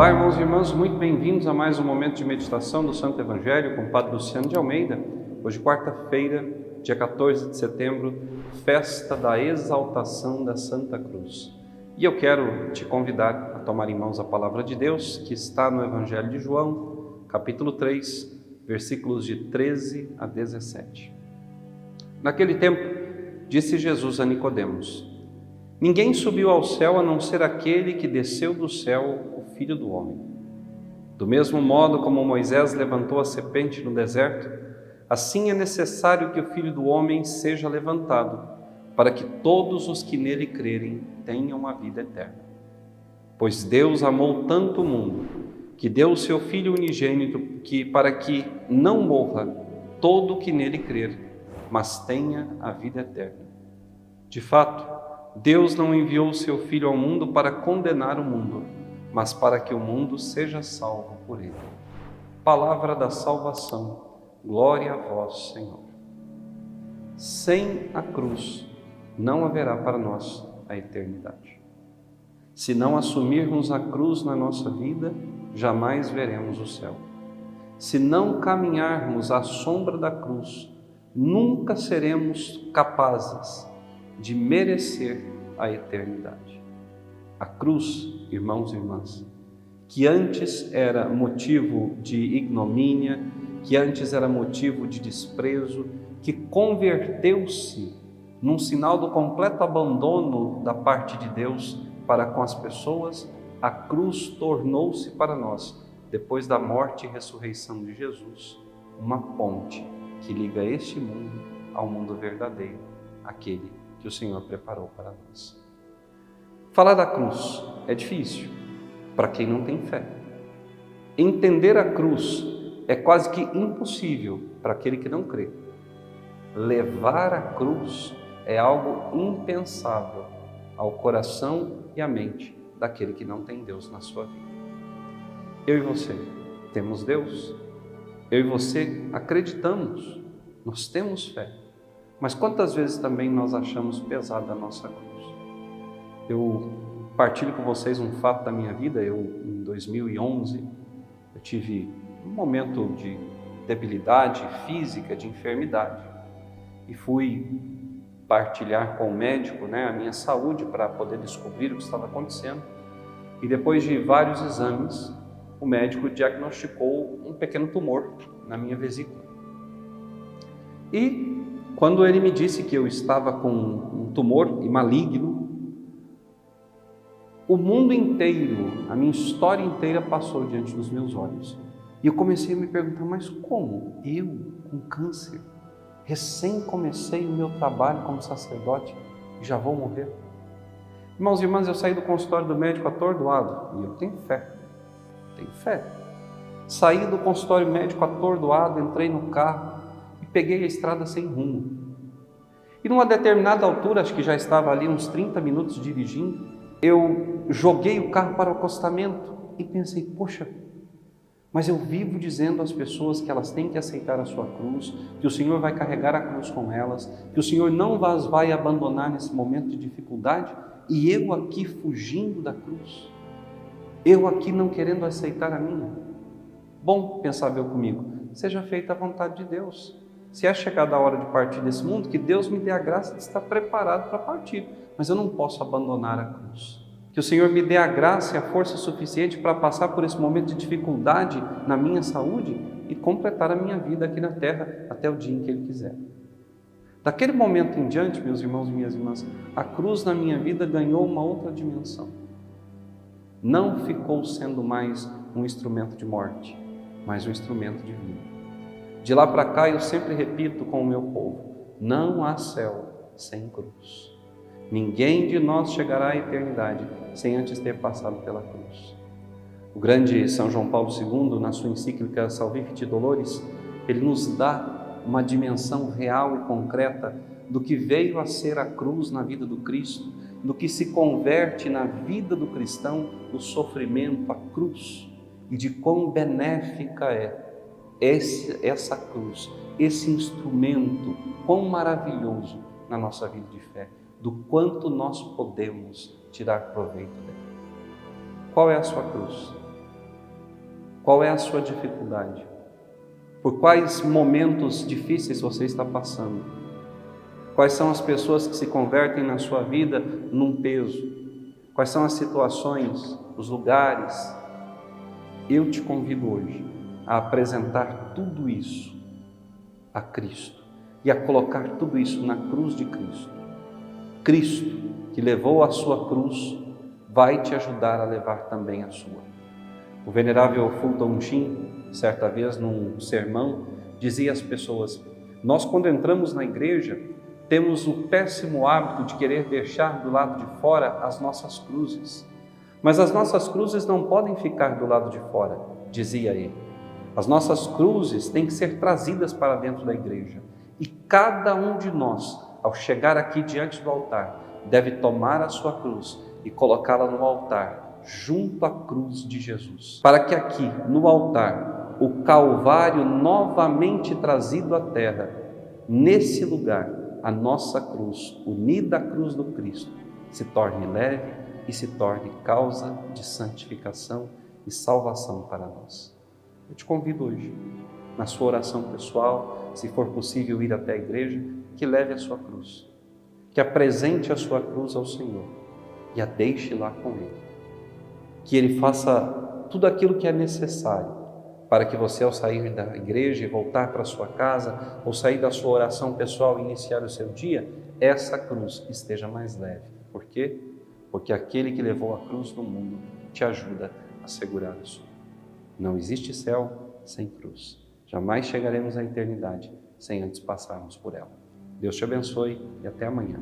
Olá, irmãos e irmãs, muito bem-vindos a mais um momento de meditação do Santo Evangelho com o Padre Luciano de Almeida. Hoje, quarta-feira, dia 14 de setembro, festa da exaltação da Santa Cruz. E eu quero te convidar a tomar em mãos a palavra de Deus que está no Evangelho de João, capítulo 3, versículos de 13 a 17. Naquele tempo, disse Jesus a Nicodemos: Ninguém subiu ao céu a não ser aquele que desceu do céu, o Filho do homem. Do mesmo modo como Moisés levantou a serpente no deserto, assim é necessário que o Filho do homem seja levantado para que todos os que nele crerem tenham a vida eterna. Pois Deus amou tanto o mundo que deu o seu Filho unigênito que para que não morra todo o que nele crer, mas tenha a vida eterna. De fato, Deus não enviou o seu Filho ao mundo para condenar o mundo, mas para que o mundo seja salvo por ele. Palavra da salvação. Glória a vós, Senhor. Sem a cruz, não haverá para nós a eternidade. Se não assumirmos a cruz na nossa vida, jamais veremos o céu. Se não caminharmos à sombra da cruz, nunca seremos capazes de merecer a eternidade. A cruz, irmãos e irmãs, que antes era motivo de ignomínia, que antes era motivo de desprezo, que converteu-se num sinal do completo abandono da parte de Deus para com as pessoas, a cruz tornou-se para nós, depois da morte e ressurreição de Jesus, uma ponte que liga este mundo ao mundo verdadeiro, aquele que o Senhor preparou para nós. Falar da cruz é difícil para quem não tem fé. Entender a cruz é quase que impossível para aquele que não crê. Levar a cruz é algo impensável ao coração e à mente daquele que não tem Deus na sua vida. Eu e você temos Deus, eu e você acreditamos, nós temos fé, mas quantas vezes também nós achamos pesada a nossa cruz? Eu partilho com vocês um fato da minha vida. Eu, em 2011, eu tive um momento de debilidade física, de enfermidade, e fui partilhar com o médico né, a minha saúde para poder descobrir o que estava acontecendo. E depois de vários exames, o médico diagnosticou um pequeno tumor na minha vesícula. E quando ele me disse que eu estava com um tumor maligno, o mundo inteiro, a minha história inteira passou diante dos meus olhos. E eu comecei a me perguntar, mas como eu com câncer? Recém comecei o meu trabalho como sacerdote e já vou morrer. Irmãos e irmãs, eu saí do consultório do médico atordoado e eu tenho fé. Tenho fé. Saí do consultório médico atordoado, entrei no carro e peguei a estrada sem rumo. E numa determinada altura, acho que já estava ali uns 30 minutos dirigindo, eu joguei o carro para o acostamento e pensei, poxa, mas eu vivo dizendo às pessoas que elas têm que aceitar a sua cruz, que o Senhor vai carregar a cruz com elas, que o Senhor não as vai abandonar nesse momento de dificuldade, e eu aqui fugindo da cruz, eu aqui não querendo aceitar a minha. Bom, pensava eu comigo, seja feita a vontade de Deus. Se é chegada a hora de partir desse mundo, que Deus me dê a graça de estar preparado para partir, mas eu não posso abandonar a cruz. Que o Senhor me dê a graça e a força suficiente para passar por esse momento de dificuldade na minha saúde e completar a minha vida aqui na terra até o dia em que Ele quiser. Daquele momento em diante, meus irmãos e minhas irmãs, a cruz na minha vida ganhou uma outra dimensão. Não ficou sendo mais um instrumento de morte, mas um instrumento de vida. De lá para cá eu sempre repito com o meu povo: não há céu sem cruz. Ninguém de nós chegará à eternidade sem antes ter passado pela cruz. O grande São João Paulo II, na sua encíclica Salvifici Dolores, ele nos dá uma dimensão real e concreta do que veio a ser a cruz na vida do Cristo, do que se converte na vida do cristão o sofrimento, a cruz, e de quão benéfica é esse, essa cruz, esse instrumento, quão maravilhoso na nossa vida de fé do quanto nós podemos tirar proveito dela. Qual é a sua cruz? Qual é a sua dificuldade? Por quais momentos difíceis você está passando? Quais são as pessoas que se convertem na sua vida num peso? Quais são as situações, os lugares? Eu te convido hoje a apresentar tudo isso a Cristo e a colocar tudo isso na cruz de Cristo. Cristo, que levou a sua cruz, vai te ajudar a levar também a sua. O venerável Fulton Sheen, certa vez num sermão, dizia às pessoas: Nós, quando entramos na igreja, temos o péssimo hábito de querer deixar do lado de fora as nossas cruzes. Mas as nossas cruzes não podem ficar do lado de fora, dizia ele. As nossas cruzes têm que ser trazidas para dentro da igreja. E cada um de nós, ao chegar aqui diante do altar, deve tomar a sua cruz e colocá-la no altar, junto à cruz de Jesus. Para que aqui, no altar, o Calvário novamente trazido à terra, nesse lugar, a nossa cruz, unida à cruz do Cristo, se torne leve e se torne causa de santificação e salvação para nós. Eu te convido hoje, na sua oração pessoal, se for possível ir até a igreja, que leve a sua cruz, que apresente a sua cruz ao Senhor e a deixe lá com Ele. Que Ele faça tudo aquilo que é necessário para que você, ao sair da igreja e voltar para sua casa, ou sair da sua oração pessoal e iniciar o seu dia, essa cruz esteja mais leve. Por quê? Porque aquele que levou a cruz do mundo te ajuda a segurar a sua. Não existe céu sem cruz. Jamais chegaremos à eternidade sem antes passarmos por ela. Deus te abençoe e até amanhã.